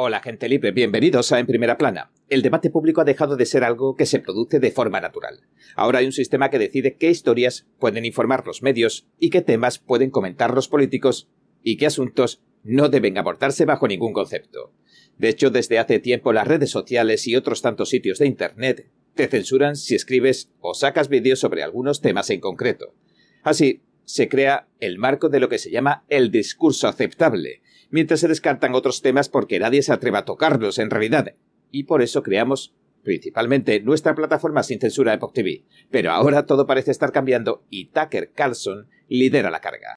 Hola gente libre, bienvenidos a En Primera Plana. El debate público ha dejado de ser algo que se produce de forma natural. Ahora hay un sistema que decide qué historias pueden informar los medios y qué temas pueden comentar los políticos y qué asuntos no deben abordarse bajo ningún concepto. De hecho, desde hace tiempo las redes sociales y otros tantos sitios de Internet te censuran si escribes o sacas vídeos sobre algunos temas en concreto. Así, se crea el marco de lo que se llama el discurso aceptable, mientras se descartan otros temas porque nadie se atreva a tocarlos en realidad. Y por eso creamos principalmente nuestra plataforma sin censura Epoch TV. Pero ahora todo parece estar cambiando y Tucker Carlson lidera la carga.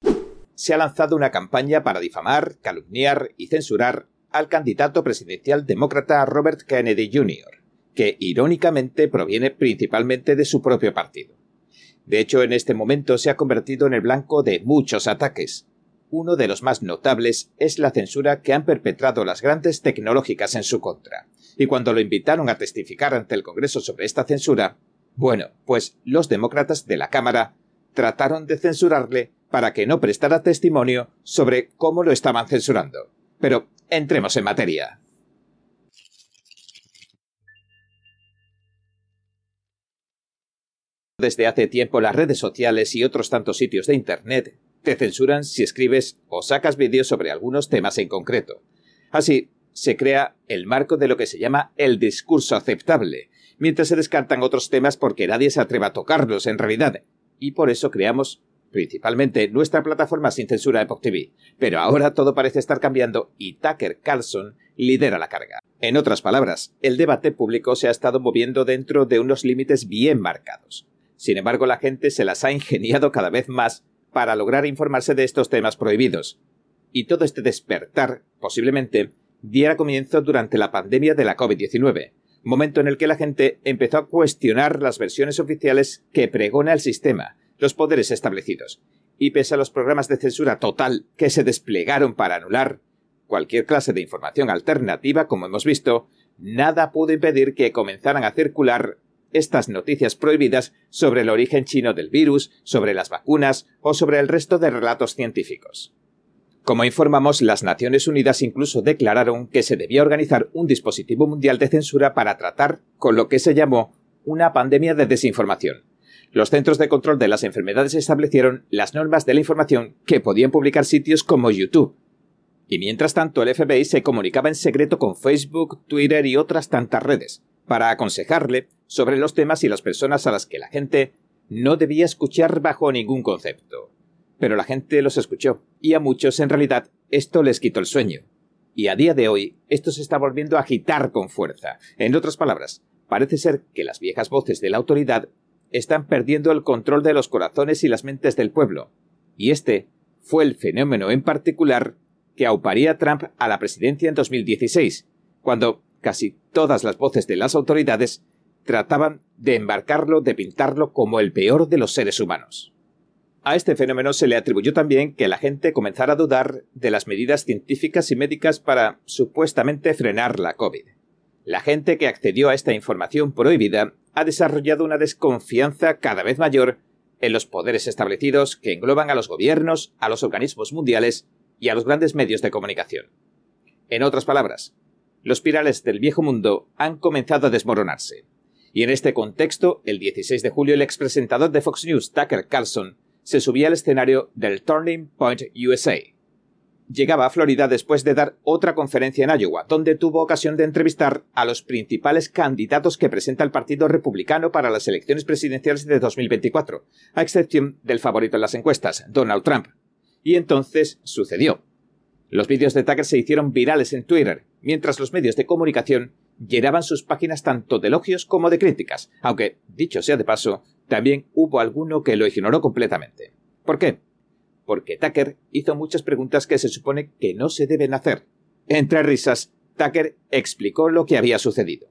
Se ha lanzado una campaña para difamar, calumniar y censurar al candidato presidencial demócrata Robert Kennedy Jr., que irónicamente proviene principalmente de su propio partido. De hecho, en este momento se ha convertido en el blanco de muchos ataques, uno de los más notables es la censura que han perpetrado las grandes tecnológicas en su contra. Y cuando lo invitaron a testificar ante el Congreso sobre esta censura, bueno, pues los demócratas de la Cámara trataron de censurarle para que no prestara testimonio sobre cómo lo estaban censurando. Pero entremos en materia. Desde hace tiempo las redes sociales y otros tantos sitios de Internet te censuran si escribes o sacas vídeos sobre algunos temas en concreto. Así, se crea el marco de lo que se llama el discurso aceptable, mientras se descartan otros temas porque nadie se atreva a tocarlos en realidad. Y por eso creamos principalmente nuestra plataforma sin censura Epoch TV. Pero ahora todo parece estar cambiando y Tucker Carlson lidera la carga. En otras palabras, el debate público se ha estado moviendo dentro de unos límites bien marcados. Sin embargo, la gente se las ha ingeniado cada vez más para lograr informarse de estos temas prohibidos. Y todo este despertar, posiblemente, diera comienzo durante la pandemia de la COVID-19, momento en el que la gente empezó a cuestionar las versiones oficiales que pregona el sistema, los poderes establecidos, y pese a los programas de censura total que se desplegaron para anular cualquier clase de información alternativa, como hemos visto, nada pudo impedir que comenzaran a circular estas noticias prohibidas sobre el origen chino del virus, sobre las vacunas o sobre el resto de relatos científicos. Como informamos, las Naciones Unidas incluso declararon que se debía organizar un dispositivo mundial de censura para tratar con lo que se llamó una pandemia de desinformación. Los Centros de Control de las Enfermedades establecieron las normas de la información que podían publicar sitios como YouTube. Y mientras tanto el FBI se comunicaba en secreto con Facebook, Twitter y otras tantas redes, para aconsejarle sobre los temas y las personas a las que la gente no debía escuchar bajo ningún concepto. Pero la gente los escuchó, y a muchos en realidad esto les quitó el sueño. Y a día de hoy esto se está volviendo a agitar con fuerza. En otras palabras, parece ser que las viejas voces de la autoridad están perdiendo el control de los corazones y las mentes del pueblo. Y este fue el fenómeno en particular que auparía a Trump a la presidencia en 2016, cuando casi todas las voces de las autoridades trataban de embarcarlo, de pintarlo como el peor de los seres humanos. A este fenómeno se le atribuyó también que la gente comenzara a dudar de las medidas científicas y médicas para supuestamente frenar la COVID. La gente que accedió a esta información prohibida ha desarrollado una desconfianza cada vez mayor en los poderes establecidos que engloban a los gobiernos, a los organismos mundiales y a los grandes medios de comunicación. En otras palabras, los pirales del viejo mundo han comenzado a desmoronarse. Y en este contexto, el 16 de julio, el expresentador de Fox News, Tucker Carlson, se subía al escenario del Turning Point USA. Llegaba a Florida después de dar otra conferencia en Iowa, donde tuvo ocasión de entrevistar a los principales candidatos que presenta el Partido Republicano para las elecciones presidenciales de 2024, a excepción del favorito en las encuestas, Donald Trump. Y entonces sucedió. Los vídeos de Tucker se hicieron virales en Twitter, mientras los medios de comunicación llenaban sus páginas tanto de elogios como de críticas, aunque, dicho sea de paso, también hubo alguno que lo ignoró completamente. ¿Por qué? Porque Tucker hizo muchas preguntas que se supone que no se deben hacer. Entre risas, Tucker explicó lo que había sucedido.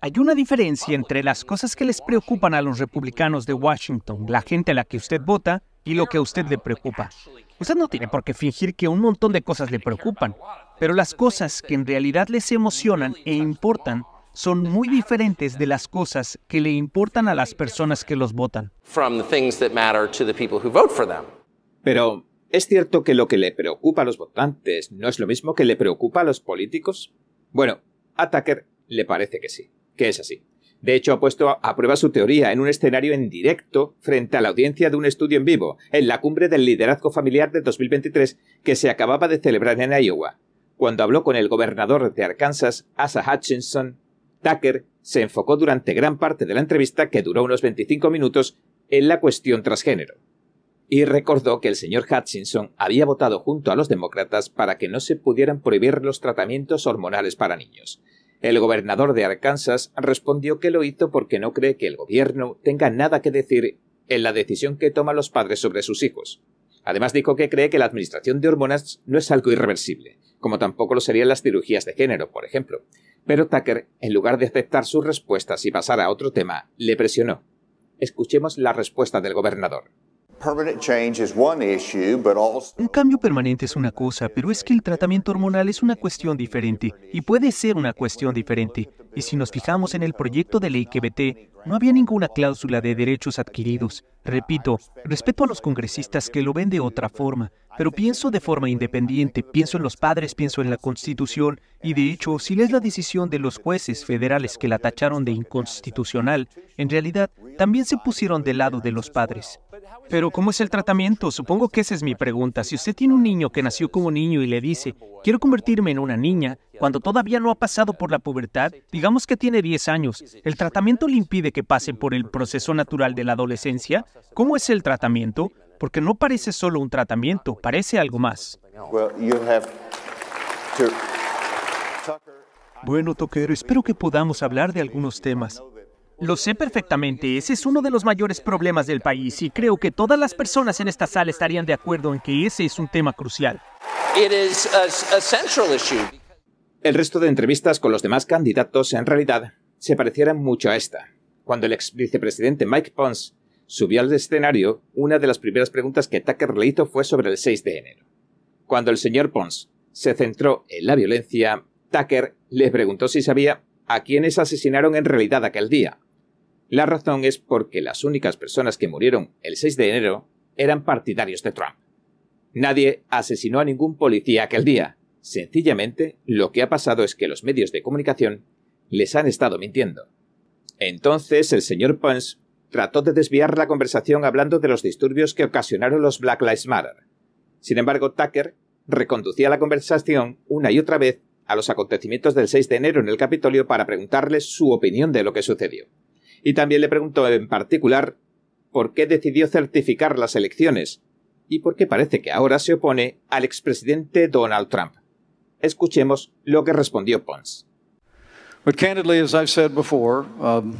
Hay una diferencia entre las cosas que les preocupan a los republicanos de Washington, la gente a la que usted vota, y lo que a usted le preocupa. Usted no tiene por qué fingir que un montón de cosas le preocupan, pero las cosas que en realidad les emocionan e importan son muy diferentes de las cosas que le importan a las personas que los votan. Pero, ¿Es cierto que lo que le preocupa a los votantes no es lo mismo que le preocupa a los políticos? Bueno, a Tucker le parece que sí, que es así. De hecho, ha puesto a prueba su teoría en un escenario en directo frente a la audiencia de un estudio en vivo, en la cumbre del liderazgo familiar de 2023 que se acababa de celebrar en Iowa. Cuando habló con el gobernador de Arkansas, Asa Hutchinson, Tucker se enfocó durante gran parte de la entrevista, que duró unos 25 minutos, en la cuestión transgénero. Y recordó que el señor Hutchinson había votado junto a los demócratas para que no se pudieran prohibir los tratamientos hormonales para niños. El gobernador de Arkansas respondió que lo hizo porque no cree que el gobierno tenga nada que decir en la decisión que toman los padres sobre sus hijos. Además dijo que cree que la administración de hormonas no es algo irreversible, como tampoco lo serían las cirugías de género, por ejemplo. Pero Tucker, en lugar de aceptar sus respuestas y pasar a otro tema, le presionó. Escuchemos la respuesta del gobernador. Un cambio permanente es una cosa, pero es que el tratamiento hormonal es una cuestión diferente y puede ser una cuestión diferente. Y si nos fijamos en el proyecto de ley que vete, no había ninguna cláusula de derechos adquiridos. Repito, respeto a los congresistas que lo ven de otra forma, pero pienso de forma independiente, pienso en los padres, pienso en la Constitución, y de hecho, si lees la decisión de los jueces federales que la tacharon de inconstitucional, en realidad también se pusieron del lado de los padres. Pero ¿cómo es el tratamiento? Supongo que esa es mi pregunta. Si usted tiene un niño que nació como niño y le dice, quiero convertirme en una niña, cuando todavía no ha pasado por la pubertad, digamos que tiene 10 años, ¿el tratamiento le impide que pase por el proceso natural de la adolescencia? ¿Cómo es el tratamiento? Porque no parece solo un tratamiento, parece algo más. Bueno, Tucker, espero que podamos hablar de algunos temas. Lo sé perfectamente, ese es uno de los mayores problemas del país y creo que todas las personas en esta sala estarían de acuerdo en que ese es un tema crucial. El resto de entrevistas con los demás candidatos en realidad se parecieran mucho a esta. Cuando el ex vicepresidente Mike Pence subió al escenario, una de las primeras preguntas que Tucker le hizo fue sobre el 6 de enero. Cuando el señor Pence se centró en la violencia, Tucker le preguntó si sabía a quiénes asesinaron en realidad aquel día, la razón es porque las únicas personas que murieron el 6 de enero eran partidarios de Trump. Nadie asesinó a ningún policía aquel día. Sencillamente, lo que ha pasado es que los medios de comunicación les han estado mintiendo. Entonces, el señor Pence trató de desviar la conversación hablando de los disturbios que ocasionaron los Black Lives Matter. Sin embargo, Tucker reconducía la conversación una y otra vez a los acontecimientos del 6 de enero en el Capitolio para preguntarles su opinión de lo que sucedió y también le preguntó en particular por qué decidió certificar las elecciones y por qué parece que ahora se opone al expresidente Donald Trump. Escuchemos lo que respondió Pons. Um,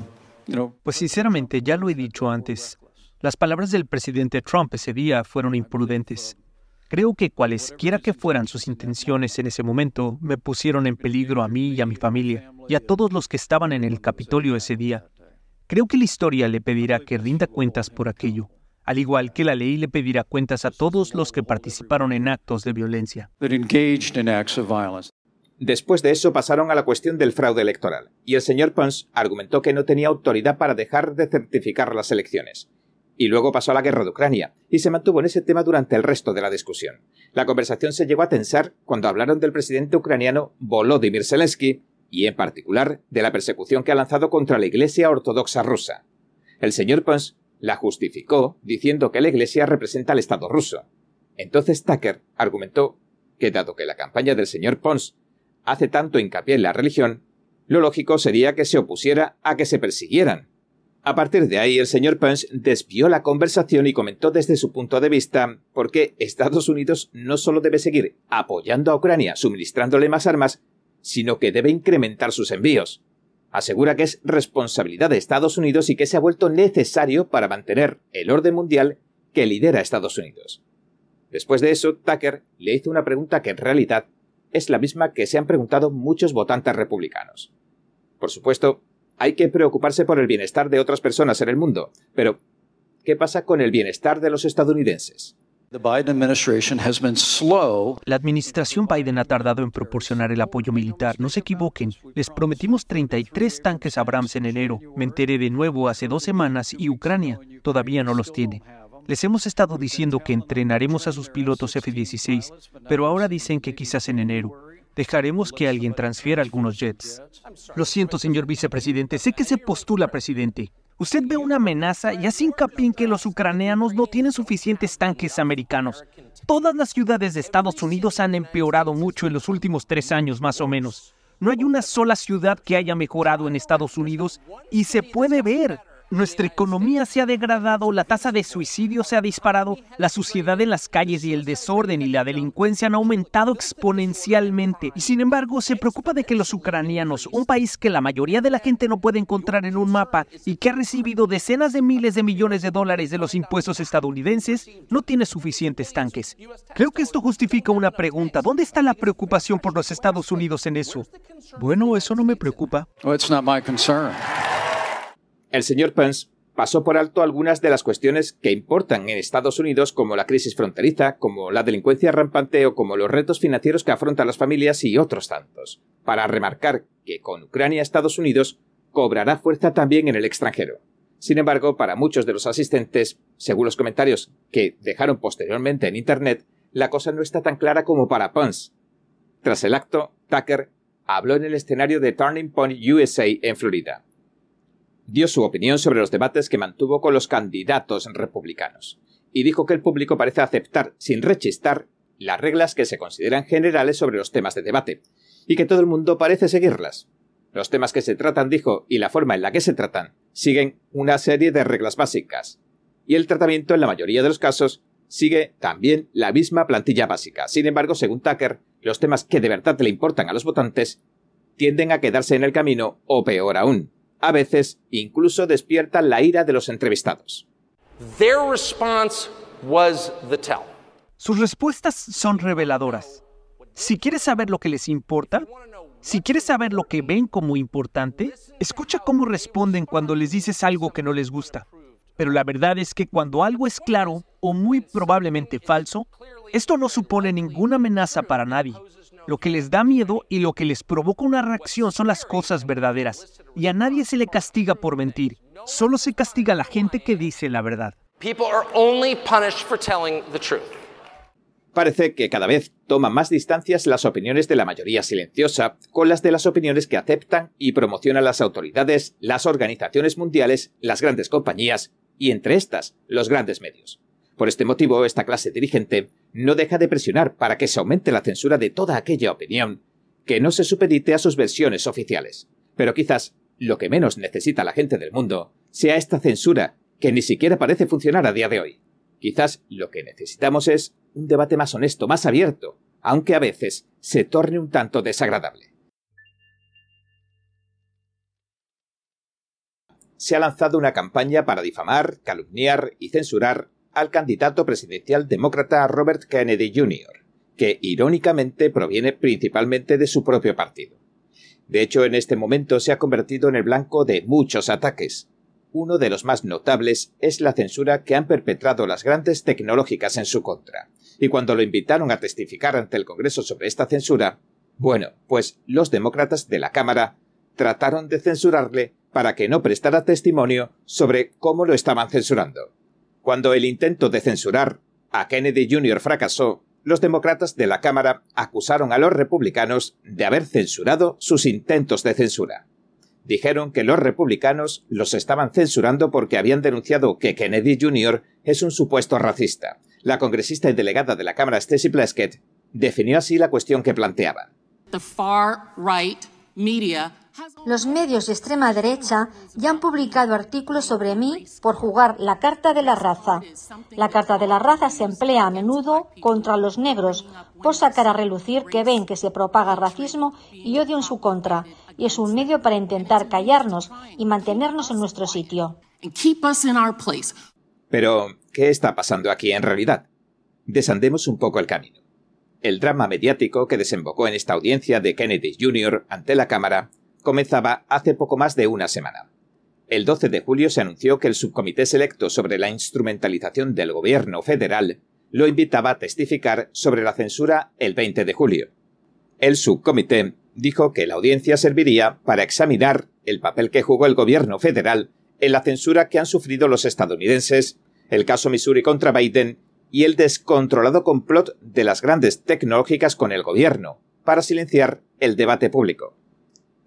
pues sinceramente, ya lo he dicho antes, las palabras del presidente Trump ese día fueron imprudentes. Creo que cualesquiera que fueran sus intenciones en ese momento, me pusieron en peligro a mí y a mi familia, y a todos los que estaban en el Capitolio ese día. Creo que la historia le pedirá que rinda cuentas por aquello, al igual que la ley le pedirá cuentas a todos los que participaron en actos de violencia. Después de eso pasaron a la cuestión del fraude electoral, y el señor Pons argumentó que no tenía autoridad para dejar de certificar las elecciones. Y luego pasó a la guerra de Ucrania, y se mantuvo en ese tema durante el resto de la discusión. La conversación se llegó a tensar cuando hablaron del presidente ucraniano Volodymyr Zelensky y en particular de la persecución que ha lanzado contra la Iglesia Ortodoxa rusa. El señor Pons la justificó diciendo que la Iglesia representa al Estado ruso. Entonces Tucker argumentó que dado que la campaña del señor Pons hace tanto hincapié en la religión, lo lógico sería que se opusiera a que se persiguieran. A partir de ahí, el señor Pence desvió la conversación y comentó desde su punto de vista por qué Estados Unidos no solo debe seguir apoyando a Ucrania suministrándole más armas, sino que debe incrementar sus envíos. Asegura que es responsabilidad de Estados Unidos y que se ha vuelto necesario para mantener el orden mundial que lidera Estados Unidos. Después de eso, Tucker le hizo una pregunta que en realidad es la misma que se han preguntado muchos votantes republicanos. Por supuesto, hay que preocuparse por el bienestar de otras personas en el mundo, pero ¿qué pasa con el bienestar de los estadounidenses? La administración Biden ha tardado en proporcionar el apoyo militar. No se equivoquen. Les prometimos 33 tanques Abrams en enero. Me enteré de nuevo hace dos semanas y Ucrania todavía no los tiene. Les hemos estado diciendo que entrenaremos a sus pilotos F-16, pero ahora dicen que quizás en enero. Dejaremos que alguien transfiera algunos jets. Lo siento, señor vicepresidente, sé que se postula presidente. Usted ve una amenaza y hace hincapié en que los ucranianos no tienen suficientes tanques americanos. Todas las ciudades de Estados Unidos han empeorado mucho en los últimos tres años, más o menos. No hay una sola ciudad que haya mejorado en Estados Unidos y se puede ver. Nuestra economía se ha degradado, la tasa de suicidio se ha disparado, la suciedad en las calles y el desorden y la delincuencia han aumentado exponencialmente. Y sin embargo, se preocupa de que los ucranianos, un país que la mayoría de la gente no puede encontrar en un mapa y que ha recibido decenas de miles de millones de dólares de los impuestos estadounidenses, no tiene suficientes tanques. Creo que esto justifica una pregunta. ¿Dónde está la preocupación por los Estados Unidos en eso? Bueno, eso no me preocupa. El señor Pence pasó por alto algunas de las cuestiones que importan en Estados Unidos, como la crisis fronteriza, como la delincuencia rampante o como los retos financieros que afrontan las familias y otros tantos, para remarcar que con Ucrania Estados Unidos cobrará fuerza también en el extranjero. Sin embargo, para muchos de los asistentes, según los comentarios que dejaron posteriormente en Internet, la cosa no está tan clara como para Pence. Tras el acto, Tucker habló en el escenario de Turning Point USA en Florida dio su opinión sobre los debates que mantuvo con los candidatos republicanos, y dijo que el público parece aceptar, sin rechistar, las reglas que se consideran generales sobre los temas de debate, y que todo el mundo parece seguirlas. Los temas que se tratan, dijo, y la forma en la que se tratan, siguen una serie de reglas básicas, y el tratamiento en la mayoría de los casos sigue también la misma plantilla básica. Sin embargo, según Tucker, los temas que de verdad le importan a los votantes tienden a quedarse en el camino o peor aún, a veces incluso despiertan la ira de los entrevistados. Sus respuestas son reveladoras. Si quieres saber lo que les importa, si quieres saber lo que ven como importante, escucha cómo responden cuando les dices algo que no les gusta. Pero la verdad es que cuando algo es claro o muy probablemente falso, esto no supone ninguna amenaza para nadie. Lo que les da miedo y lo que les provoca una reacción son las cosas verdaderas. Y a nadie se le castiga por mentir. Solo se castiga a la gente que dice la verdad. Parece que cada vez toman más distancias las opiniones de la mayoría silenciosa con las de las opiniones que aceptan y promocionan las autoridades, las organizaciones mundiales, las grandes compañías y entre estas los grandes medios. Por este motivo, esta clase dirigente no deja de presionar para que se aumente la censura de toda aquella opinión que no se supedite a sus versiones oficiales. Pero quizás lo que menos necesita la gente del mundo sea esta censura que ni siquiera parece funcionar a día de hoy. Quizás lo que necesitamos es un debate más honesto, más abierto, aunque a veces se torne un tanto desagradable. Se ha lanzado una campaña para difamar, calumniar y censurar al candidato presidencial demócrata Robert Kennedy Jr., que irónicamente proviene principalmente de su propio partido. De hecho, en este momento se ha convertido en el blanco de muchos ataques. Uno de los más notables es la censura que han perpetrado las grandes tecnológicas en su contra. Y cuando lo invitaron a testificar ante el Congreso sobre esta censura, bueno, pues los demócratas de la Cámara trataron de censurarle para que no prestara testimonio sobre cómo lo estaban censurando. Cuando el intento de censurar a Kennedy Jr. fracasó, los demócratas de la Cámara acusaron a los republicanos de haber censurado sus intentos de censura. Dijeron que los republicanos los estaban censurando porque habían denunciado que Kennedy Jr. es un supuesto racista. La congresista y delegada de la Cámara Stacey Plaskett definió así la cuestión que planteaban. Los medios de extrema derecha ya han publicado artículos sobre mí por jugar la carta de la raza. La carta de la raza se emplea a menudo contra los negros por sacar a relucir que ven que se propaga racismo y odio en su contra, y es un medio para intentar callarnos y mantenernos en nuestro sitio. Pero, ¿qué está pasando aquí en realidad? Desandemos un poco el camino. El drama mediático que desembocó en esta audiencia de Kennedy Jr. ante la Cámara comenzaba hace poco más de una semana. El 12 de julio se anunció que el subcomité selecto sobre la instrumentalización del gobierno federal lo invitaba a testificar sobre la censura el 20 de julio. El subcomité dijo que la audiencia serviría para examinar el papel que jugó el gobierno federal en la censura que han sufrido los estadounidenses el caso Missouri contra Biden y el descontrolado complot de las grandes tecnológicas con el gobierno para silenciar el debate público.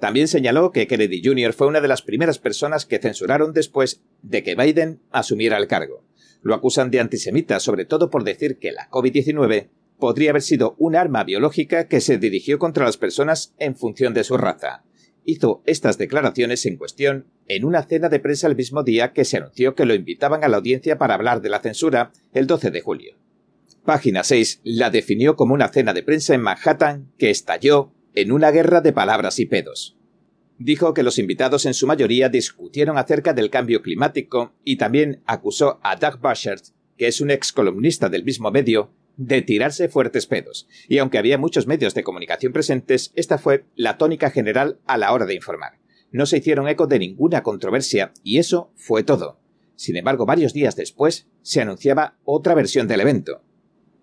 También señaló que Kennedy Jr. fue una de las primeras personas que censuraron después de que Biden asumiera el cargo. Lo acusan de antisemita, sobre todo por decir que la COVID-19 podría haber sido un arma biológica que se dirigió contra las personas en función de su raza. Hizo estas declaraciones en cuestión en una cena de prensa el mismo día que se anunció que lo invitaban a la audiencia para hablar de la censura el 12 de julio. Página 6 la definió como una cena de prensa en Manhattan que estalló en una guerra de palabras y pedos. Dijo que los invitados en su mayoría discutieron acerca del cambio climático y también acusó a Doug Bushert, que es un ex columnista del mismo medio, de tirarse fuertes pedos, y aunque había muchos medios de comunicación presentes, esta fue la tónica general a la hora de informar. No se hicieron eco de ninguna controversia, y eso fue todo. Sin embargo, varios días después, se anunciaba otra versión del evento.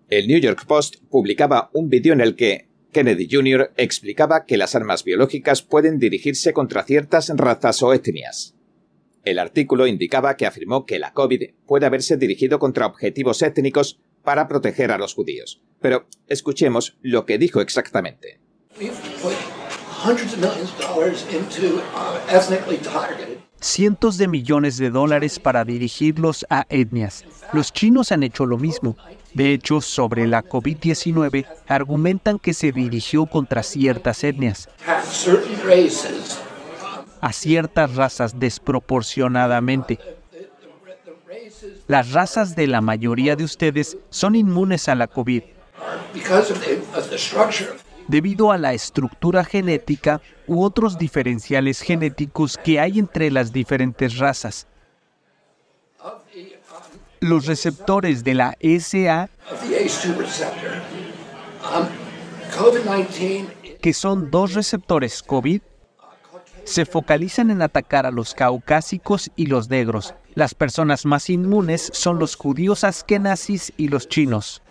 El New York Post publicaba un vídeo en el que Kennedy Jr. explicaba que las armas biológicas pueden dirigirse contra ciertas razas o etnias. El artículo indicaba que afirmó que la COVID puede haberse dirigido contra objetivos étnicos para proteger a los judíos. Pero escuchemos lo que dijo exactamente. Cientos de millones de dólares para dirigirlos a etnias. Los chinos han hecho lo mismo. De hecho, sobre la COVID-19, argumentan que se dirigió contra ciertas etnias, a ciertas razas desproporcionadamente. Las razas de la mayoría de ustedes son inmunes a la COVID. Debido a la estructura genética u otros diferenciales genéticos que hay entre las diferentes razas los receptores de la SA, que son dos receptores COVID, se focalizan en atacar a los caucásicos y los negros. Las personas más inmunes son los judíos askenazis y los chinos.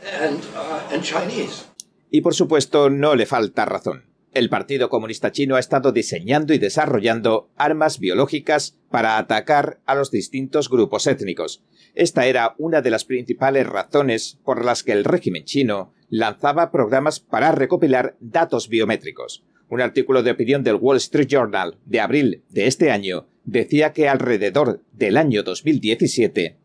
Y por supuesto, no le falta razón. El Partido Comunista Chino ha estado diseñando y desarrollando armas biológicas para atacar a los distintos grupos étnicos. Esta era una de las principales razones por las que el régimen chino lanzaba programas para recopilar datos biométricos. Un artículo de opinión del Wall Street Journal de abril de este año decía que alrededor del año 2017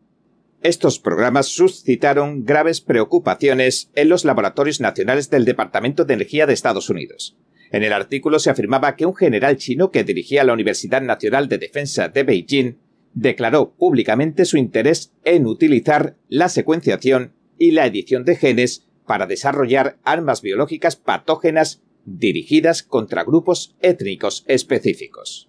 estos programas suscitaron graves preocupaciones en los laboratorios nacionales del Departamento de Energía de Estados Unidos. En el artículo se afirmaba que un general chino que dirigía la Universidad Nacional de Defensa de Beijing declaró públicamente su interés en utilizar la secuenciación y la edición de genes para desarrollar armas biológicas patógenas dirigidas contra grupos étnicos específicos.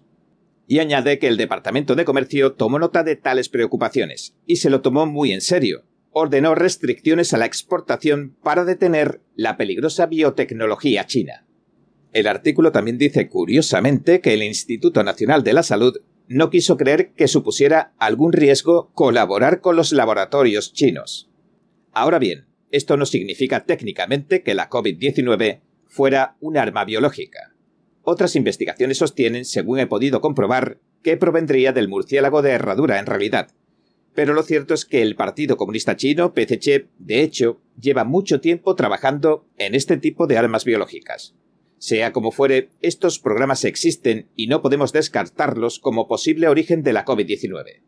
Y añade que el Departamento de Comercio tomó nota de tales preocupaciones y se lo tomó muy en serio. Ordenó restricciones a la exportación para detener la peligrosa biotecnología china. El artículo también dice curiosamente que el Instituto Nacional de la Salud no quiso creer que supusiera algún riesgo colaborar con los laboratorios chinos. Ahora bien, esto no significa técnicamente que la COVID-19 fuera un arma biológica. Otras investigaciones sostienen, según he podido comprobar, que provendría del murciélago de herradura en realidad. Pero lo cierto es que el Partido Comunista Chino, PCC, de hecho, lleva mucho tiempo trabajando en este tipo de armas biológicas. Sea como fuere, estos programas existen y no podemos descartarlos como posible origen de la COVID-19.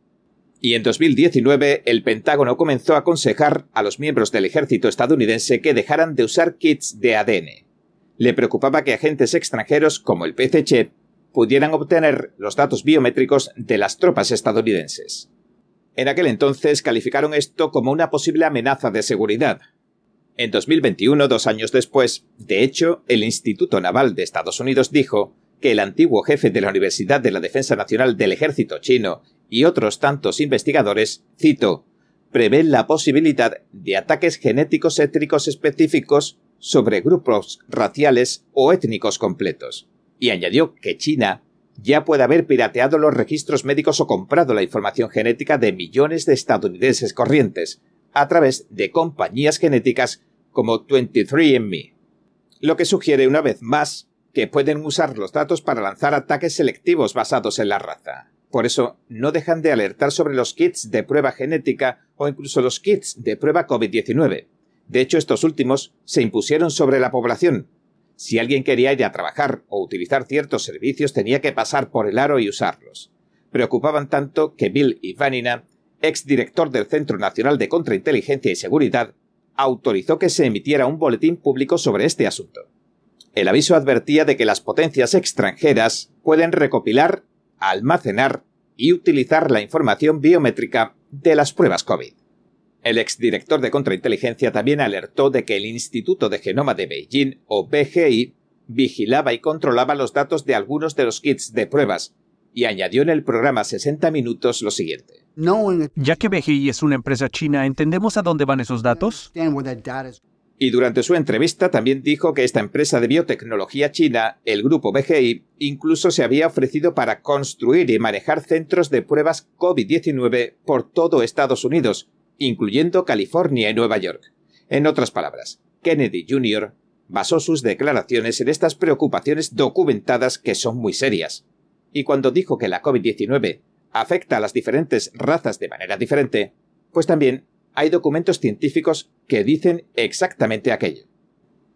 Y en 2019 el Pentágono comenzó a aconsejar a los miembros del ejército estadounidense que dejaran de usar kits de ADN. Le preocupaba que agentes extranjeros como el PCC pudieran obtener los datos biométricos de las tropas estadounidenses. En aquel entonces calificaron esto como una posible amenaza de seguridad, en 2021, dos años después, de hecho, el Instituto Naval de Estados Unidos dijo que el antiguo jefe de la Universidad de la Defensa Nacional del Ejército chino y otros tantos investigadores, cito, prevén la posibilidad de ataques genéticos étnicos específicos sobre grupos raciales o étnicos completos. Y añadió que China ya puede haber pirateado los registros médicos o comprado la información genética de millones de estadounidenses corrientes a través de compañías genéticas como 23andMe, lo que sugiere una vez más que pueden usar los datos para lanzar ataques selectivos basados en la raza. Por eso no dejan de alertar sobre los kits de prueba genética o incluso los kits de prueba COVID-19. De hecho, estos últimos se impusieron sobre la población. Si alguien quería ir a trabajar o utilizar ciertos servicios tenía que pasar por el aro y usarlos. Preocupaban tanto que Bill Ivanina, exdirector del Centro Nacional de Contrainteligencia y Seguridad, autorizó que se emitiera un boletín público sobre este asunto. El aviso advertía de que las potencias extranjeras pueden recopilar, almacenar y utilizar la información biométrica de las pruebas COVID. El exdirector de contrainteligencia también alertó de que el Instituto de Genoma de Beijing, o BGI, vigilaba y controlaba los datos de algunos de los kits de pruebas, y añadió en el programa 60 Minutos lo siguiente. Ya que BGI es una empresa china, ¿entendemos a dónde van esos datos? Y durante su entrevista también dijo que esta empresa de biotecnología china, el grupo BGI, incluso se había ofrecido para construir y manejar centros de pruebas COVID-19 por todo Estados Unidos, incluyendo California y Nueva York. En otras palabras, Kennedy Jr. basó sus declaraciones en estas preocupaciones documentadas que son muy serias. Y cuando dijo que la COVID-19 afecta a las diferentes razas de manera diferente, pues también hay documentos científicos que dicen exactamente aquello.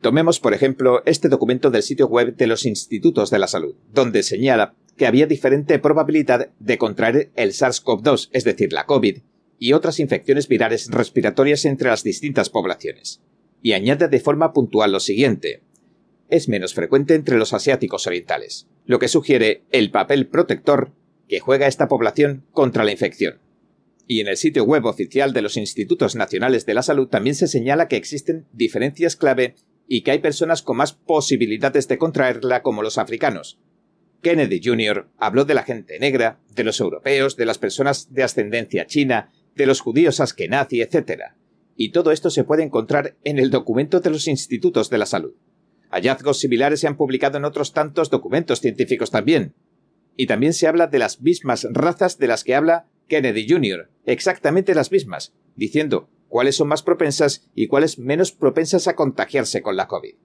Tomemos, por ejemplo, este documento del sitio web de los institutos de la salud, donde señala que había diferente probabilidad de contraer el SARS-CoV-2, es decir, la COVID, y otras infecciones virales respiratorias entre las distintas poblaciones. Y añade de forma puntual lo siguiente. Es menos frecuente entre los asiáticos orientales, lo que sugiere el papel protector que juega esta población contra la infección. Y en el sitio web oficial de los Institutos Nacionales de la Salud también se señala que existen diferencias clave y que hay personas con más posibilidades de contraerla como los africanos. Kennedy Jr. habló de la gente negra, de los europeos, de las personas de ascendencia china, de los judíos askenazi, etc. Y todo esto se puede encontrar en el documento de los Institutos de la Salud. Hallazgos similares se han publicado en otros tantos documentos científicos también. Y también se habla de las mismas razas de las que habla Kennedy Jr., exactamente las mismas, diciendo cuáles son más propensas y cuáles menos propensas a contagiarse con la COVID.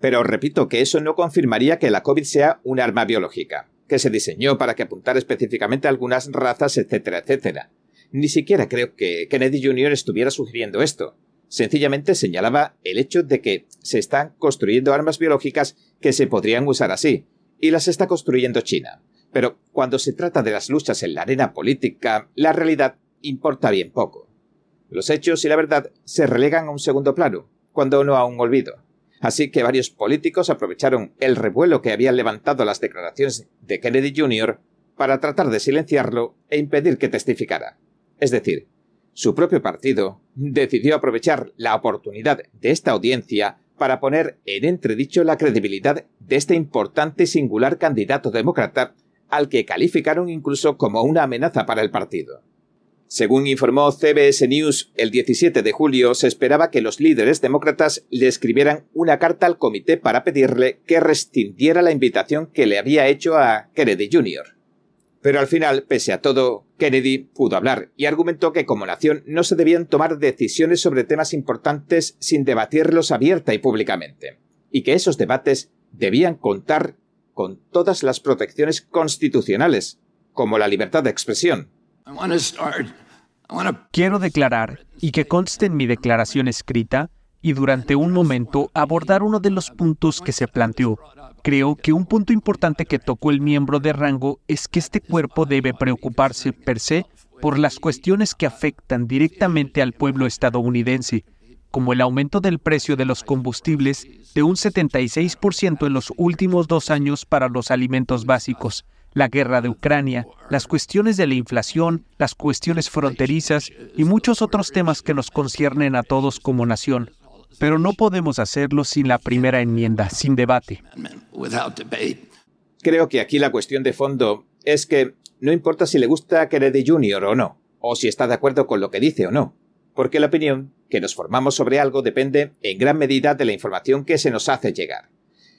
Pero repito que eso no confirmaría que la COVID sea un arma biológica, que se diseñó para que apuntara específicamente a algunas razas, etcétera, etcétera. Ni siquiera creo que Kennedy Jr. estuviera sugiriendo esto. Sencillamente señalaba el hecho de que se están construyendo armas biológicas que se podrían usar así, y las está construyendo China. Pero cuando se trata de las luchas en la arena política, la realidad importa bien poco. Los hechos y la verdad se relegan a un segundo plano, cuando no a un olvido. Así que varios políticos aprovecharon el revuelo que habían levantado las declaraciones de Kennedy Jr. para tratar de silenciarlo e impedir que testificara. Es decir, su propio partido decidió aprovechar la oportunidad de esta audiencia para poner en entredicho la credibilidad de este importante y singular candidato demócrata al que calificaron incluso como una amenaza para el partido. Según informó CBS News, el 17 de julio se esperaba que los líderes demócratas le escribieran una carta al comité para pedirle que rescindiera la invitación que le había hecho a Kennedy Jr. Pero al final, pese a todo, Kennedy pudo hablar y argumentó que como nación no se debían tomar decisiones sobre temas importantes sin debatirlos abierta y públicamente, y que esos debates debían contar con todas las protecciones constitucionales, como la libertad de expresión. Quiero declarar, y que conste en mi declaración escrita, y durante un momento abordar uno de los puntos que se planteó. Creo que un punto importante que tocó el miembro de rango es que este cuerpo debe preocuparse per se por las cuestiones que afectan directamente al pueblo estadounidense, como el aumento del precio de los combustibles de un 76% en los últimos dos años para los alimentos básicos, la guerra de Ucrania, las cuestiones de la inflación, las cuestiones fronterizas y muchos otros temas que nos conciernen a todos como nación. Pero no podemos hacerlo sin la primera enmienda, sin debate. Creo que aquí la cuestión de fondo es que no importa si le gusta a Kennedy Jr. o no, o si está de acuerdo con lo que dice o no porque la opinión que nos formamos sobre algo depende en gran medida de la información que se nos hace llegar.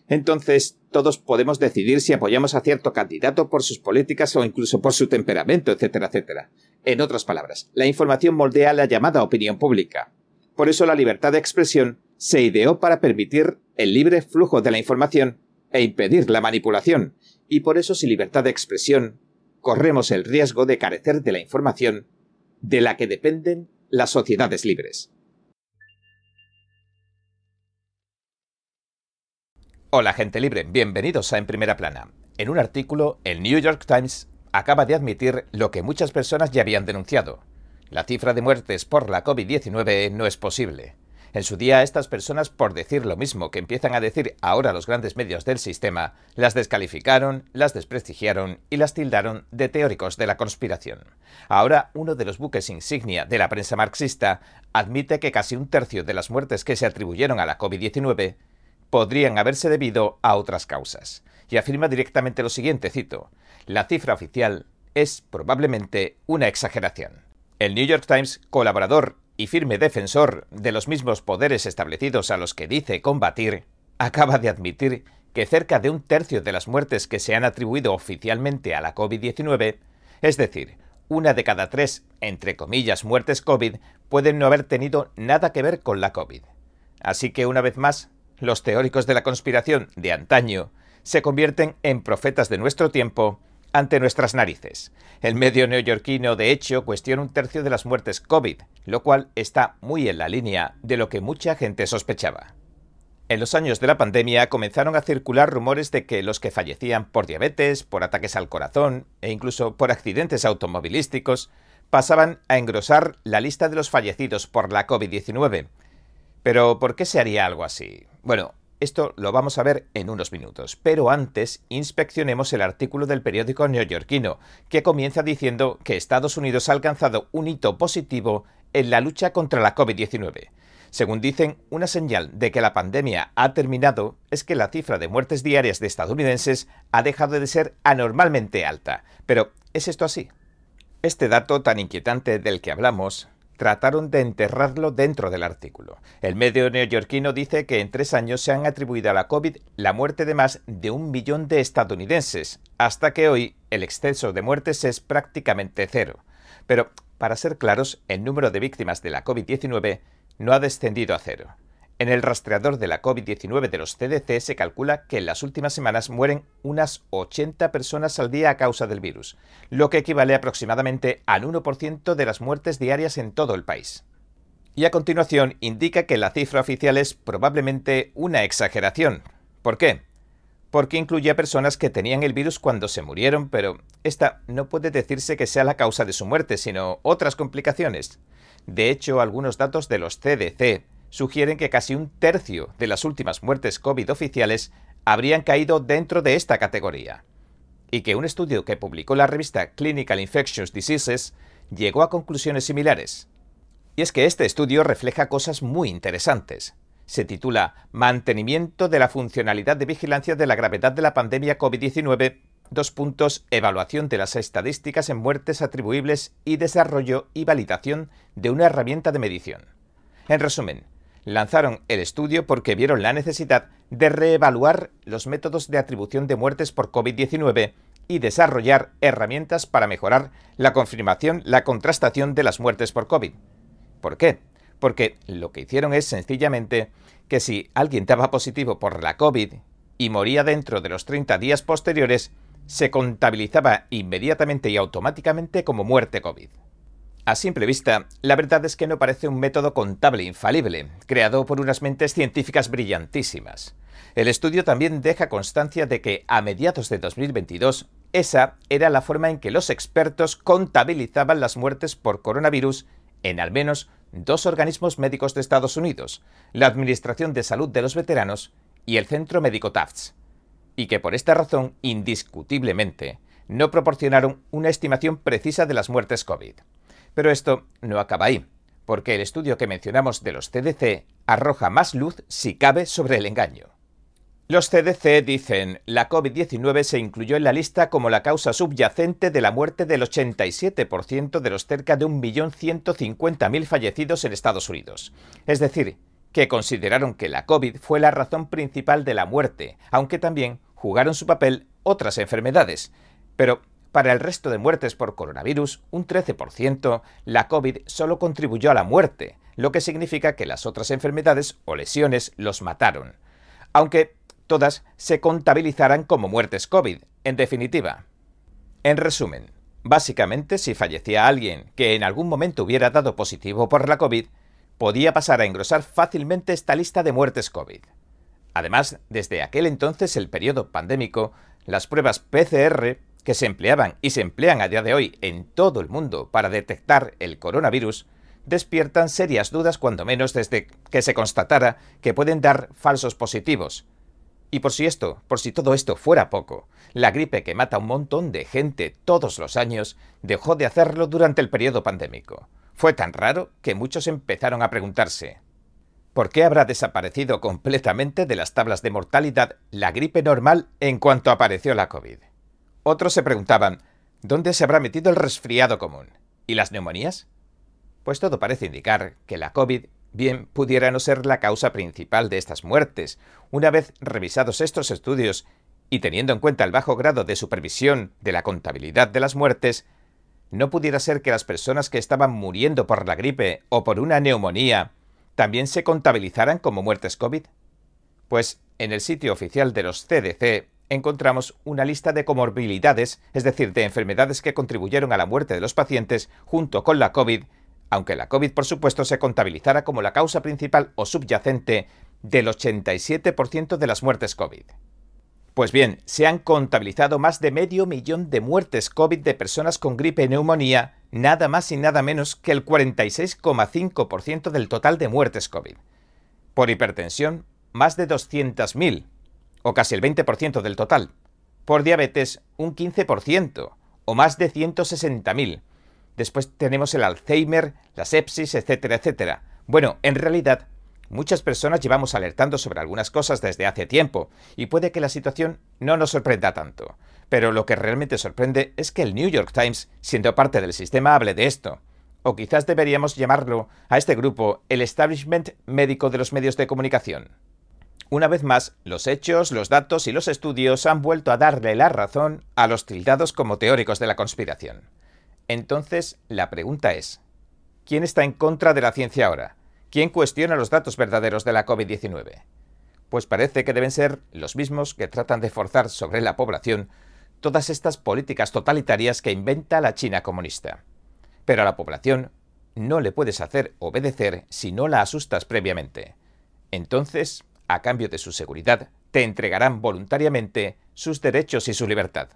Entonces, todos podemos decidir si apoyamos a cierto candidato por sus políticas o incluso por su temperamento, etcétera, etcétera. En otras palabras, la información moldea la llamada opinión pública. Por eso la libertad de expresión se ideó para permitir el libre flujo de la información e impedir la manipulación. Y por eso sin libertad de expresión, corremos el riesgo de carecer de la información de la que dependen las sociedades libres. Hola gente libre, bienvenidos a En Primera Plana. En un artículo, el New York Times acaba de admitir lo que muchas personas ya habían denunciado. La cifra de muertes por la COVID-19 no es posible. En su día, estas personas, por decir lo mismo que empiezan a decir ahora los grandes medios del sistema, las descalificaron, las desprestigiaron y las tildaron de teóricos de la conspiración. Ahora, uno de los buques insignia de la prensa marxista admite que casi un tercio de las muertes que se atribuyeron a la COVID-19 podrían haberse debido a otras causas. Y afirma directamente lo siguiente, cito, la cifra oficial es probablemente una exageración. El New York Times, colaborador y firme defensor de los mismos poderes establecidos a los que dice combatir, acaba de admitir que cerca de un tercio de las muertes que se han atribuido oficialmente a la COVID-19, es decir, una de cada tres, entre comillas, muertes COVID, pueden no haber tenido nada que ver con la COVID. Así que, una vez más, los teóricos de la conspiración de antaño se convierten en profetas de nuestro tiempo ante nuestras narices. El medio neoyorquino, de hecho, cuestiona un tercio de las muertes COVID, lo cual está muy en la línea de lo que mucha gente sospechaba. En los años de la pandemia comenzaron a circular rumores de que los que fallecían por diabetes, por ataques al corazón e incluso por accidentes automovilísticos pasaban a engrosar la lista de los fallecidos por la COVID-19. Pero ¿por qué se haría algo así? Bueno, esto lo vamos a ver en unos minutos, pero antes inspeccionemos el artículo del periódico neoyorquino, que comienza diciendo que Estados Unidos ha alcanzado un hito positivo en la lucha contra la COVID-19. Según dicen, una señal de que la pandemia ha terminado es que la cifra de muertes diarias de estadounidenses ha dejado de ser anormalmente alta. Pero, ¿es esto así? Este dato tan inquietante del que hablamos trataron de enterrarlo dentro del artículo. El medio neoyorquino dice que en tres años se han atribuido a la COVID la muerte de más de un millón de estadounidenses, hasta que hoy el exceso de muertes es prácticamente cero. Pero, para ser claros, el número de víctimas de la COVID-19 no ha descendido a cero. En el rastreador de la COVID-19 de los CDC se calcula que en las últimas semanas mueren unas 80 personas al día a causa del virus, lo que equivale aproximadamente al 1% de las muertes diarias en todo el país. Y a continuación indica que la cifra oficial es probablemente una exageración. ¿Por qué? Porque incluye a personas que tenían el virus cuando se murieron, pero esta no puede decirse que sea la causa de su muerte, sino otras complicaciones. De hecho, algunos datos de los CDC sugieren que casi un tercio de las últimas muertes COVID oficiales habrían caído dentro de esta categoría, y que un estudio que publicó la revista Clinical Infectious Diseases llegó a conclusiones similares. Y es que este estudio refleja cosas muy interesantes. Se titula Mantenimiento de la funcionalidad de vigilancia de la gravedad de la pandemia COVID-19 Dos puntos, evaluación de las estadísticas en muertes atribuibles y desarrollo y validación de una herramienta de medición. En resumen, lanzaron el estudio porque vieron la necesidad de reevaluar los métodos de atribución de muertes por COVID-19 y desarrollar herramientas para mejorar la confirmación, la contrastación de las muertes por COVID. ¿Por qué? Porque lo que hicieron es sencillamente que si alguien daba positivo por la COVID y moría dentro de los 30 días posteriores, se contabilizaba inmediatamente y automáticamente como muerte COVID. A simple vista, la verdad es que no parece un método contable infalible, creado por unas mentes científicas brillantísimas. El estudio también deja constancia de que a mediados de 2022, esa era la forma en que los expertos contabilizaban las muertes por coronavirus en al menos dos organismos médicos de Estados Unidos, la Administración de Salud de los Veteranos y el Centro Médico Tufts, y que por esta razón, indiscutiblemente, no proporcionaron una estimación precisa de las muertes COVID. Pero esto no acaba ahí, porque el estudio que mencionamos de los CDC arroja más luz, si cabe, sobre el engaño. Los CDC dicen, la COVID-19 se incluyó en la lista como la causa subyacente de la muerte del 87% de los cerca de 1.150.000 fallecidos en Estados Unidos. Es decir, que consideraron que la COVID fue la razón principal de la muerte, aunque también jugaron su papel otras enfermedades. Pero para el resto de muertes por coronavirus, un 13%, la COVID solo contribuyó a la muerte, lo que significa que las otras enfermedades o lesiones los mataron. Aunque todas se contabilizarán como muertes COVID, en definitiva. En resumen, básicamente si fallecía alguien que en algún momento hubiera dado positivo por la COVID, podía pasar a engrosar fácilmente esta lista de muertes COVID. Además, desde aquel entonces, el periodo pandémico, las pruebas PCR, que se empleaban y se emplean a día de hoy en todo el mundo para detectar el coronavirus, despiertan serias dudas cuando menos desde que se constatara que pueden dar falsos positivos. Y por si esto, por si todo esto fuera poco, la gripe que mata a un montón de gente todos los años dejó de hacerlo durante el periodo pandémico. Fue tan raro que muchos empezaron a preguntarse, ¿por qué habrá desaparecido completamente de las tablas de mortalidad la gripe normal en cuanto apareció la COVID? Otros se preguntaban, ¿dónde se habrá metido el resfriado común? ¿Y las neumonías? Pues todo parece indicar que la COVID bien pudiera no ser la causa principal de estas muertes. Una vez revisados estos estudios y teniendo en cuenta el bajo grado de supervisión de la contabilidad de las muertes, ¿no pudiera ser que las personas que estaban muriendo por la gripe o por una neumonía también se contabilizaran como muertes COVID? Pues en el sitio oficial de los CDC encontramos una lista de comorbilidades, es decir, de enfermedades que contribuyeron a la muerte de los pacientes junto con la COVID, aunque la COVID por supuesto se contabilizara como la causa principal o subyacente del 87% de las muertes COVID. Pues bien, se han contabilizado más de medio millón de muertes COVID de personas con gripe y neumonía, nada más y nada menos que el 46,5% del total de muertes COVID. Por hipertensión, más de 200.000, o casi el 20% del total. Por diabetes, un 15%, o más de 160.000. Después tenemos el Alzheimer, la sepsis, etcétera, etcétera. Bueno, en realidad, muchas personas llevamos alertando sobre algunas cosas desde hace tiempo, y puede que la situación no nos sorprenda tanto. Pero lo que realmente sorprende es que el New York Times, siendo parte del sistema, hable de esto. O quizás deberíamos llamarlo a este grupo el establishment médico de los medios de comunicación. Una vez más, los hechos, los datos y los estudios han vuelto a darle la razón a los tildados como teóricos de la conspiración. Entonces, la pregunta es, ¿quién está en contra de la ciencia ahora? ¿Quién cuestiona los datos verdaderos de la COVID-19? Pues parece que deben ser los mismos que tratan de forzar sobre la población todas estas políticas totalitarias que inventa la China comunista. Pero a la población no le puedes hacer obedecer si no la asustas previamente. Entonces, a cambio de su seguridad, te entregarán voluntariamente sus derechos y su libertad.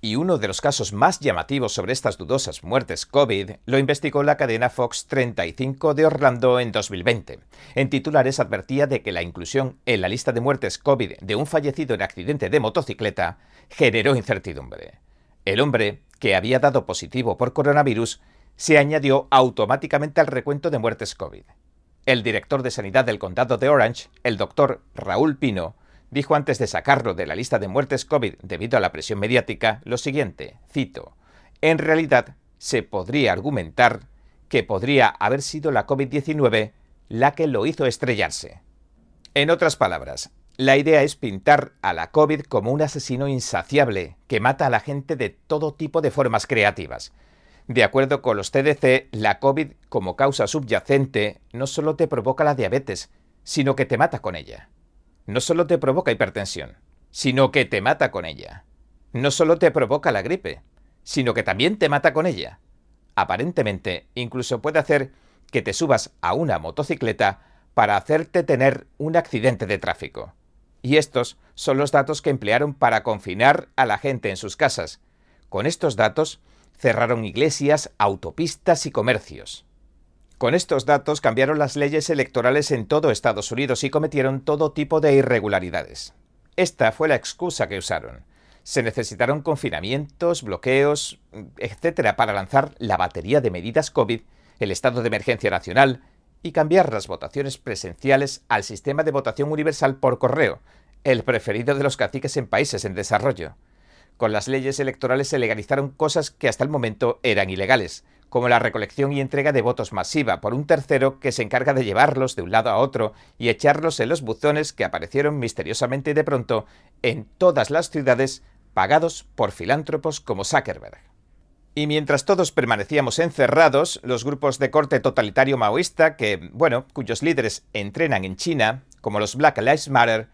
Y uno de los casos más llamativos sobre estas dudosas muertes COVID lo investigó la cadena Fox 35 de Orlando en 2020. En titulares advertía de que la inclusión en la lista de muertes COVID de un fallecido en accidente de motocicleta generó incertidumbre. El hombre, que había dado positivo por coronavirus, se añadió automáticamente al recuento de muertes COVID. El director de sanidad del condado de Orange, el doctor Raúl Pino, dijo antes de sacarlo de la lista de muertes COVID debido a la presión mediática lo siguiente, cito, en realidad se podría argumentar que podría haber sido la COVID-19 la que lo hizo estrellarse. En otras palabras, la idea es pintar a la COVID como un asesino insaciable que mata a la gente de todo tipo de formas creativas, de acuerdo con los CDC, la COVID como causa subyacente no solo te provoca la diabetes, sino que te mata con ella. No solo te provoca hipertensión, sino que te mata con ella. No solo te provoca la gripe, sino que también te mata con ella. Aparentemente, incluso puede hacer que te subas a una motocicleta para hacerte tener un accidente de tráfico. Y estos son los datos que emplearon para confinar a la gente en sus casas. Con estos datos, cerraron iglesias, autopistas y comercios. Con estos datos cambiaron las leyes electorales en todo Estados Unidos y cometieron todo tipo de irregularidades. Esta fue la excusa que usaron. Se necesitaron confinamientos, bloqueos, etc. para lanzar la batería de medidas COVID, el estado de emergencia nacional y cambiar las votaciones presenciales al sistema de votación universal por correo, el preferido de los caciques en países en desarrollo. Con las leyes electorales se legalizaron cosas que hasta el momento eran ilegales, como la recolección y entrega de votos masiva por un tercero que se encarga de llevarlos de un lado a otro y echarlos en los buzones que aparecieron misteriosamente de pronto en todas las ciudades pagados por filántropos como Zuckerberg. Y mientras todos permanecíamos encerrados, los grupos de corte totalitario maoísta que, bueno, cuyos líderes entrenan en China, como los Black Lives Matter,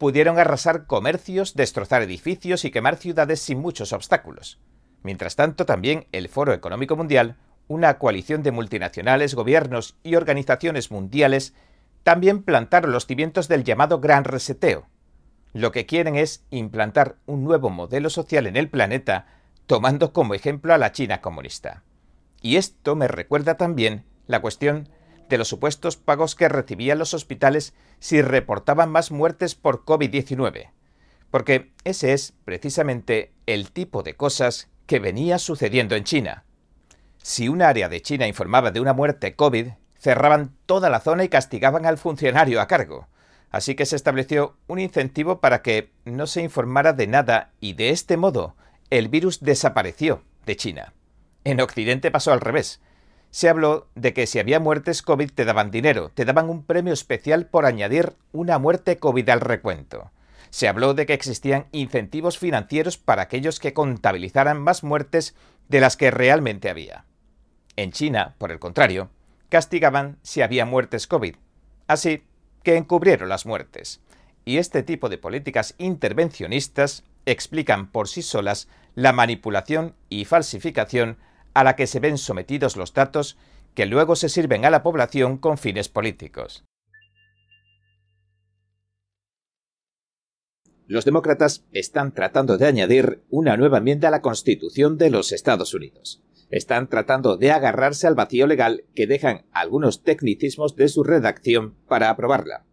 pudieron arrasar comercios, destrozar edificios y quemar ciudades sin muchos obstáculos. Mientras tanto, también el Foro Económico Mundial, una coalición de multinacionales, gobiernos y organizaciones mundiales, también plantaron los cimientos del llamado Gran Reseteo. Lo que quieren es implantar un nuevo modelo social en el planeta, tomando como ejemplo a la China comunista. Y esto me recuerda también la cuestión de los supuestos pagos que recibían los hospitales si reportaban más muertes por COVID-19. Porque ese es precisamente el tipo de cosas que venía sucediendo en China. Si un área de China informaba de una muerte COVID, cerraban toda la zona y castigaban al funcionario a cargo. Así que se estableció un incentivo para que no se informara de nada y de este modo el virus desapareció de China. En Occidente pasó al revés. Se habló de que si había muertes COVID te daban dinero, te daban un premio especial por añadir una muerte COVID al recuento se habló de que existían incentivos financieros para aquellos que contabilizaran más muertes de las que realmente había. En China, por el contrario, castigaban si había muertes COVID, así que encubrieron las muertes. Y este tipo de políticas intervencionistas explican por sí solas la manipulación y falsificación a la que se ven sometidos los datos que luego se sirven a la población con fines políticos. los demócratas están tratando de añadir una nueva enmienda a la Constitución de los Estados Unidos. Están tratando de agarrarse al vacío legal que dejan algunos tecnicismos de su redacción para aprobarla.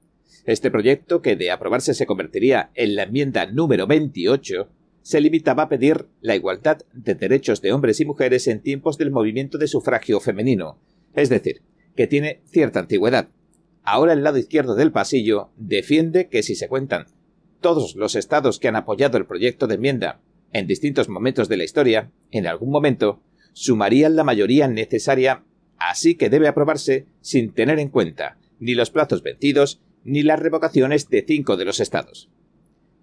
Este proyecto, que de aprobarse se convertiría en la enmienda número 28, se limitaba a pedir la igualdad de derechos de hombres y mujeres en tiempos del movimiento de sufragio femenino, es decir, que tiene cierta antigüedad. Ahora el lado izquierdo del pasillo defiende que si se cuentan todos los estados que han apoyado el proyecto de enmienda en distintos momentos de la historia, en algún momento, sumarían la mayoría necesaria, así que debe aprobarse sin tener en cuenta ni los plazos vencidos ni las revocaciones de cinco de los estados.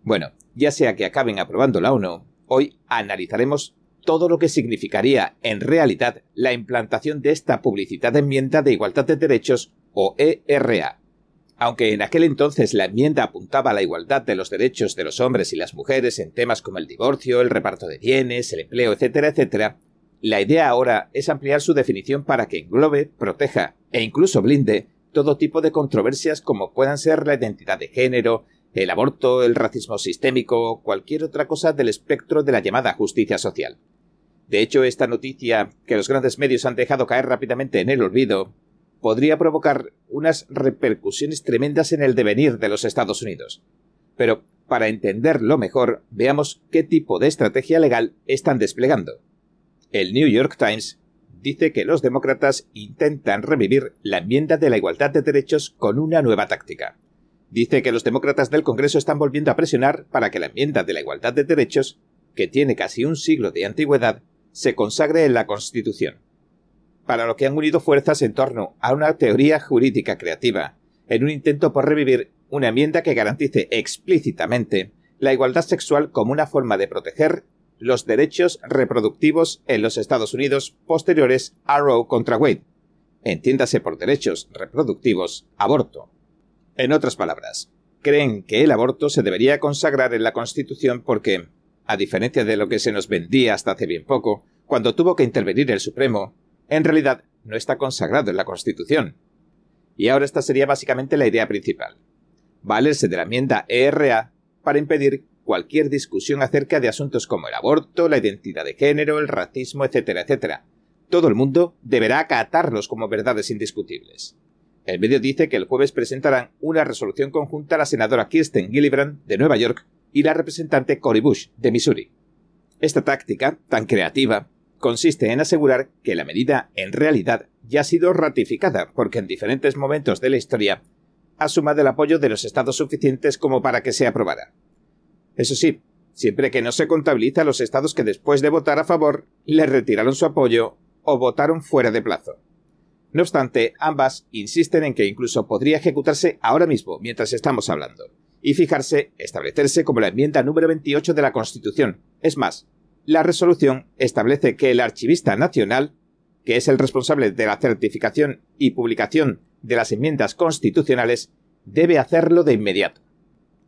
Bueno, ya sea que acaben aprobándola o no, hoy analizaremos todo lo que significaría en realidad la implantación de esta publicidad de enmienda de igualdad de derechos o ERA, aunque en aquel entonces la enmienda apuntaba a la igualdad de los derechos de los hombres y las mujeres en temas como el divorcio, el reparto de bienes, el empleo, etcétera, etcétera, la idea ahora es ampliar su definición para que englobe, proteja e incluso blinde todo tipo de controversias como puedan ser la identidad de género, el aborto, el racismo sistémico cualquier otra cosa del espectro de la llamada justicia social. De hecho, esta noticia, que los grandes medios han dejado caer rápidamente en el olvido, podría provocar unas repercusiones tremendas en el devenir de los Estados Unidos. Pero, para entenderlo mejor, veamos qué tipo de estrategia legal están desplegando. El New York Times dice que los demócratas intentan revivir la enmienda de la igualdad de derechos con una nueva táctica. Dice que los demócratas del Congreso están volviendo a presionar para que la enmienda de la igualdad de derechos, que tiene casi un siglo de antigüedad, se consagre en la Constitución para lo que han unido fuerzas en torno a una teoría jurídica creativa, en un intento por revivir una enmienda que garantice explícitamente la igualdad sexual como una forma de proteger los derechos reproductivos en los Estados Unidos posteriores a Roe contra Wade. Entiéndase por derechos reproductivos, aborto. En otras palabras, creen que el aborto se debería consagrar en la Constitución porque, a diferencia de lo que se nos vendía hasta hace bien poco, cuando tuvo que intervenir el Supremo, en realidad no está consagrado en la Constitución. Y ahora esta sería básicamente la idea principal. Valerse de la enmienda ERA para impedir cualquier discusión acerca de asuntos como el aborto, la identidad de género, el racismo, etcétera, etcétera. Todo el mundo deberá acatarlos como verdades indiscutibles. El medio dice que el jueves presentarán una resolución conjunta la senadora Kirsten Gillibrand de Nueva York y la representante Cory Bush de Missouri. Esta táctica, tan creativa, consiste en asegurar que la medida en realidad ya ha sido ratificada porque en diferentes momentos de la historia ha sumado el apoyo de los estados suficientes como para que se aprobara. Eso sí, siempre que no se contabiliza a los estados que después de votar a favor le retiraron su apoyo o votaron fuera de plazo. No obstante, ambas insisten en que incluso podría ejecutarse ahora mismo mientras estamos hablando, y fijarse, establecerse como la enmienda número 28 de la Constitución. Es más, la resolución establece que el archivista nacional, que es el responsable de la certificación y publicación de las enmiendas constitucionales, debe hacerlo de inmediato.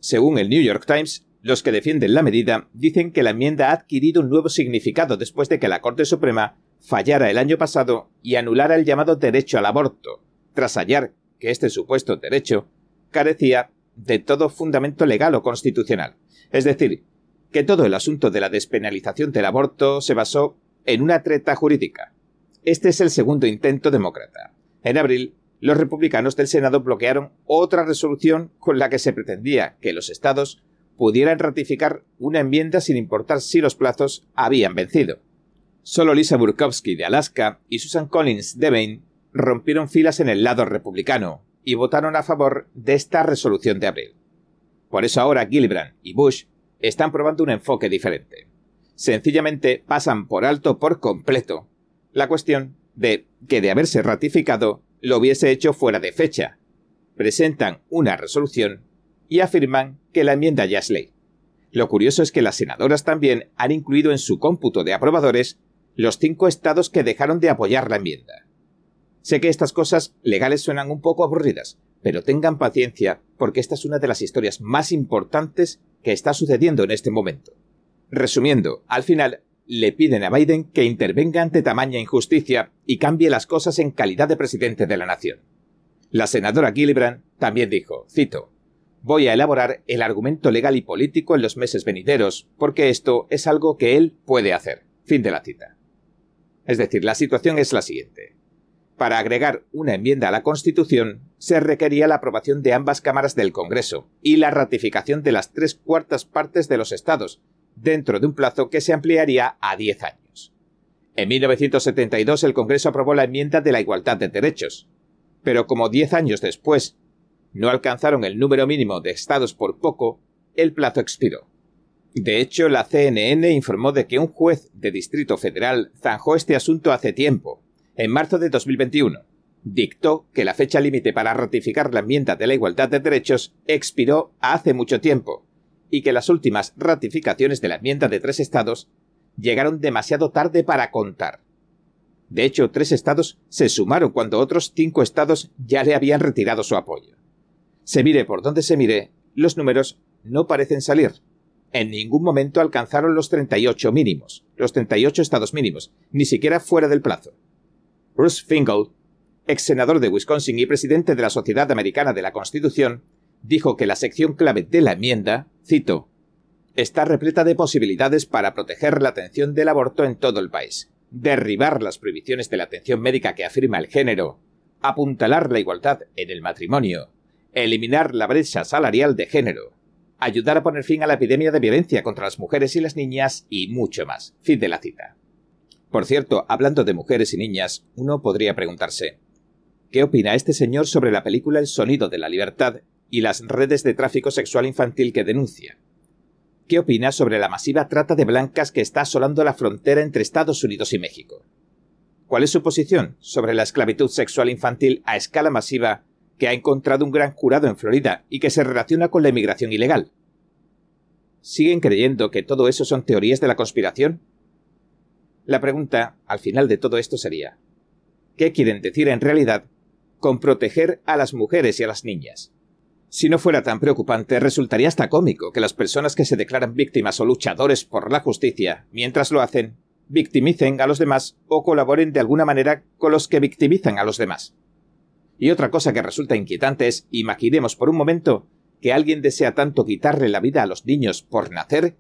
Según el New York Times, Los que defienden la medida dicen que la enmienda ha adquirido un nuevo significado después de que la Corte Suprema fallara el año pasado y anulara el llamado derecho al aborto, tras hallar que este supuesto derecho carecía de todo fundamento legal o constitucional. Es decir, que todo el asunto de la despenalización del aborto se basó en una treta jurídica. Este es el segundo intento demócrata. En abril, los republicanos del Senado bloquearon otra resolución con la que se pretendía que los estados pudieran ratificar una enmienda sin importar si los plazos habían vencido. Solo Lisa Burkowski de Alaska y Susan Collins de Maine rompieron filas en el lado republicano y votaron a favor de esta resolución de abril. Por eso ahora Gillibrand y Bush están probando un enfoque diferente. Sencillamente pasan por alto por completo la cuestión de que de haberse ratificado lo hubiese hecho fuera de fecha. Presentan una resolución y afirman que la enmienda ya es ley. Lo curioso es que las senadoras también han incluido en su cómputo de aprobadores los cinco estados que dejaron de apoyar la enmienda. Sé que estas cosas legales suenan un poco aburridas, pero tengan paciencia porque esta es una de las historias más importantes que está sucediendo en este momento. Resumiendo, al final le piden a Biden que intervenga ante tamaña injusticia y cambie las cosas en calidad de presidente de la nación. La senadora Gillibrand también dijo, cito, Voy a elaborar el argumento legal y político en los meses venideros, porque esto es algo que él puede hacer. Fin de la cita. Es decir, la situación es la siguiente. Para agregar una enmienda a la Constitución, se requería la aprobación de ambas cámaras del Congreso y la ratificación de las tres cuartas partes de los estados, dentro de un plazo que se ampliaría a diez años. En 1972 el Congreso aprobó la enmienda de la igualdad de derechos, pero como diez años después no alcanzaron el número mínimo de estados por poco, el plazo expiró. De hecho, la CNN informó de que un juez de Distrito Federal zanjó este asunto hace tiempo, en marzo de 2021. Dictó que la fecha límite para ratificar la enmienda de la igualdad de derechos expiró hace mucho tiempo, y que las últimas ratificaciones de la enmienda de tres estados llegaron demasiado tarde para contar. De hecho, tres estados se sumaron cuando otros cinco estados ya le habían retirado su apoyo. Se mire por donde se mire, los números no parecen salir. En ningún momento alcanzaron los 38 mínimos, los 38 estados mínimos, ni siquiera fuera del plazo. Bruce Fingal, ex senador de Wisconsin y presidente de la Sociedad Americana de la Constitución, dijo que la sección clave de la enmienda, cito, está repleta de posibilidades para proteger la atención del aborto en todo el país, derribar las prohibiciones de la atención médica que afirma el género, apuntalar la igualdad en el matrimonio, eliminar la brecha salarial de género, ayudar a poner fin a la epidemia de violencia contra las mujeres y las niñas y mucho más. Fin de la cita. Por cierto, hablando de mujeres y niñas, uno podría preguntarse, ¿qué opina este señor sobre la película El sonido de la libertad y las redes de tráfico sexual infantil que denuncia. ¿Qué opina sobre la masiva trata de blancas que está asolando la frontera entre Estados Unidos y México? ¿Cuál es su posición sobre la esclavitud sexual infantil a escala masiva que ha encontrado un gran jurado en Florida y que se relaciona con la inmigración ilegal? ¿Siguen creyendo que todo eso son teorías de la conspiración? La pregunta, al final de todo esto, sería, ¿qué quieren decir en realidad con proteger a las mujeres y a las niñas? Si no fuera tan preocupante, resultaría hasta cómico que las personas que se declaran víctimas o luchadores por la justicia, mientras lo hacen, victimicen a los demás o colaboren de alguna manera con los que victimizan a los demás. Y otra cosa que resulta inquietante es, imaginemos por un momento, que alguien desea tanto quitarle la vida a los niños por nacer,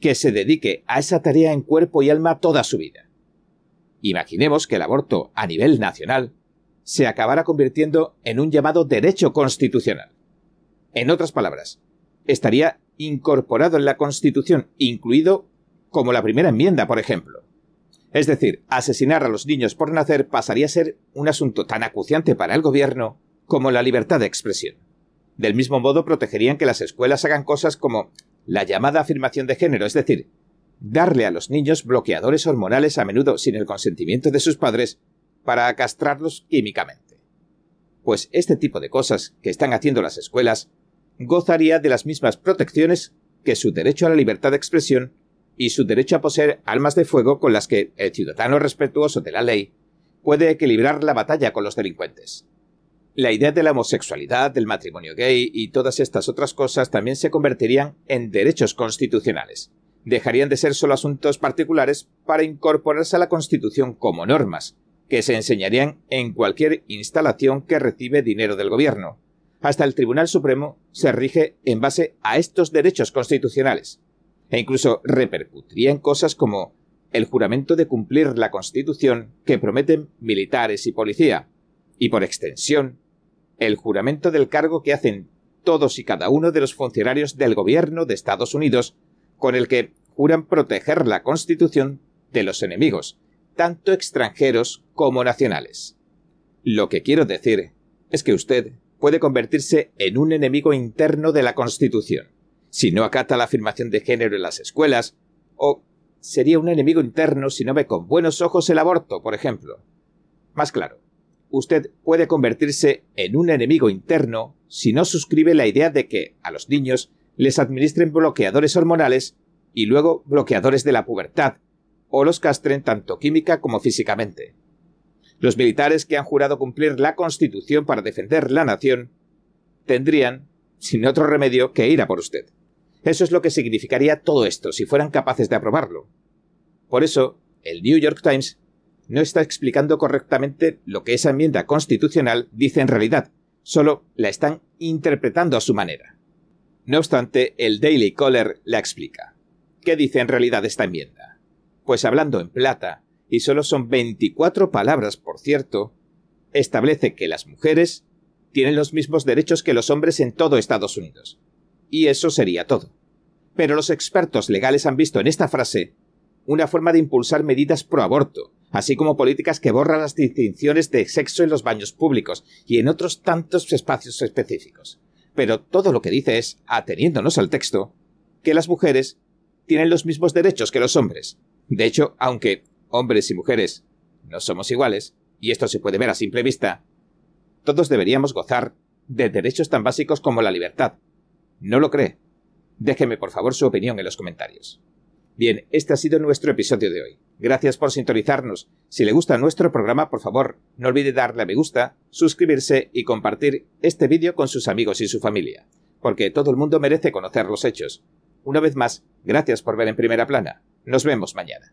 que se dedique a esa tarea en cuerpo y alma toda su vida. Imaginemos que el aborto a nivel nacional se acabara convirtiendo en un llamado derecho constitucional. En otras palabras, estaría incorporado en la Constitución, incluido como la primera enmienda, por ejemplo. Es decir, asesinar a los niños por nacer pasaría a ser un asunto tan acuciante para el gobierno como la libertad de expresión. Del mismo modo, protegerían que las escuelas hagan cosas como la llamada afirmación de género, es decir, darle a los niños bloqueadores hormonales a menudo sin el consentimiento de sus padres para castrarlos químicamente. Pues este tipo de cosas que están haciendo las escuelas gozaría de las mismas protecciones que su derecho a la libertad de expresión y su derecho a poseer armas de fuego con las que el ciudadano respetuoso de la ley puede equilibrar la batalla con los delincuentes. la idea de la homosexualidad, del matrimonio gay y todas estas otras cosas también se convertirían en derechos constitucionales. Dejarían de ser solo asuntos particulares para incorporarse a la Constitución como normas, que se enseñarían en cualquier instalación que recibe dinero del gobierno. Hasta el Tribunal Supremo se rige en base a estos derechos constitucionales. E incluso repercutiría en cosas como el juramento de cumplir la Constitución que prometen militares y policía, y por extensión, el juramento del cargo que hacen todos y cada uno de los funcionarios del gobierno de Estados Unidos, con el que juran proteger la Constitución de los enemigos, tanto extranjeros como nacionales. Lo que quiero decir es que usted puede convertirse en un enemigo interno de la Constitución, si no acata la afirmación de género en las escuelas, o sería un enemigo interno si no ve con buenos ojos el aborto, por ejemplo. Más claro, usted puede convertirse en un enemigo interno si no suscribe la idea de que a los niños les administren bloqueadores hormonales y luego bloqueadores de la pubertad, o los castren tanto química como físicamente. Los militares que han jurado cumplir la Constitución para defender la nación tendrían, sin otro remedio, que ir a por usted. Eso es lo que significaría todo esto si fueran capaces de aprobarlo. Por eso, el New York Times no está explicando correctamente lo que esa enmienda constitucional dice en realidad, solo la están interpretando a su manera. No obstante, el Daily Caller la explica. ¿Qué dice en realidad esta enmienda? Pues hablando en plata, y solo son 24 palabras, por cierto, establece que las mujeres tienen los mismos derechos que los hombres en todo Estados Unidos. Y eso sería todo. Pero los expertos legales han visto en esta frase una forma de impulsar medidas pro aborto, así como políticas que borran las distinciones de sexo en los baños públicos y en otros tantos espacios específicos. Pero todo lo que dice es, ateniéndonos al texto, que las mujeres tienen los mismos derechos que los hombres. De hecho, aunque hombres y mujeres no somos iguales, y esto se puede ver a simple vista, todos deberíamos gozar de derechos tan básicos como la libertad. ¿No lo cree? Déjeme por favor su opinión en los comentarios. Bien, este ha sido nuestro episodio de hoy. Gracias por sintonizarnos. Si le gusta nuestro programa, por favor, no olvide darle a me gusta, suscribirse y compartir este vídeo con sus amigos y su familia, porque todo el mundo merece conocer los hechos. Una vez más, gracias por ver en primera plana. Nos vemos mañana.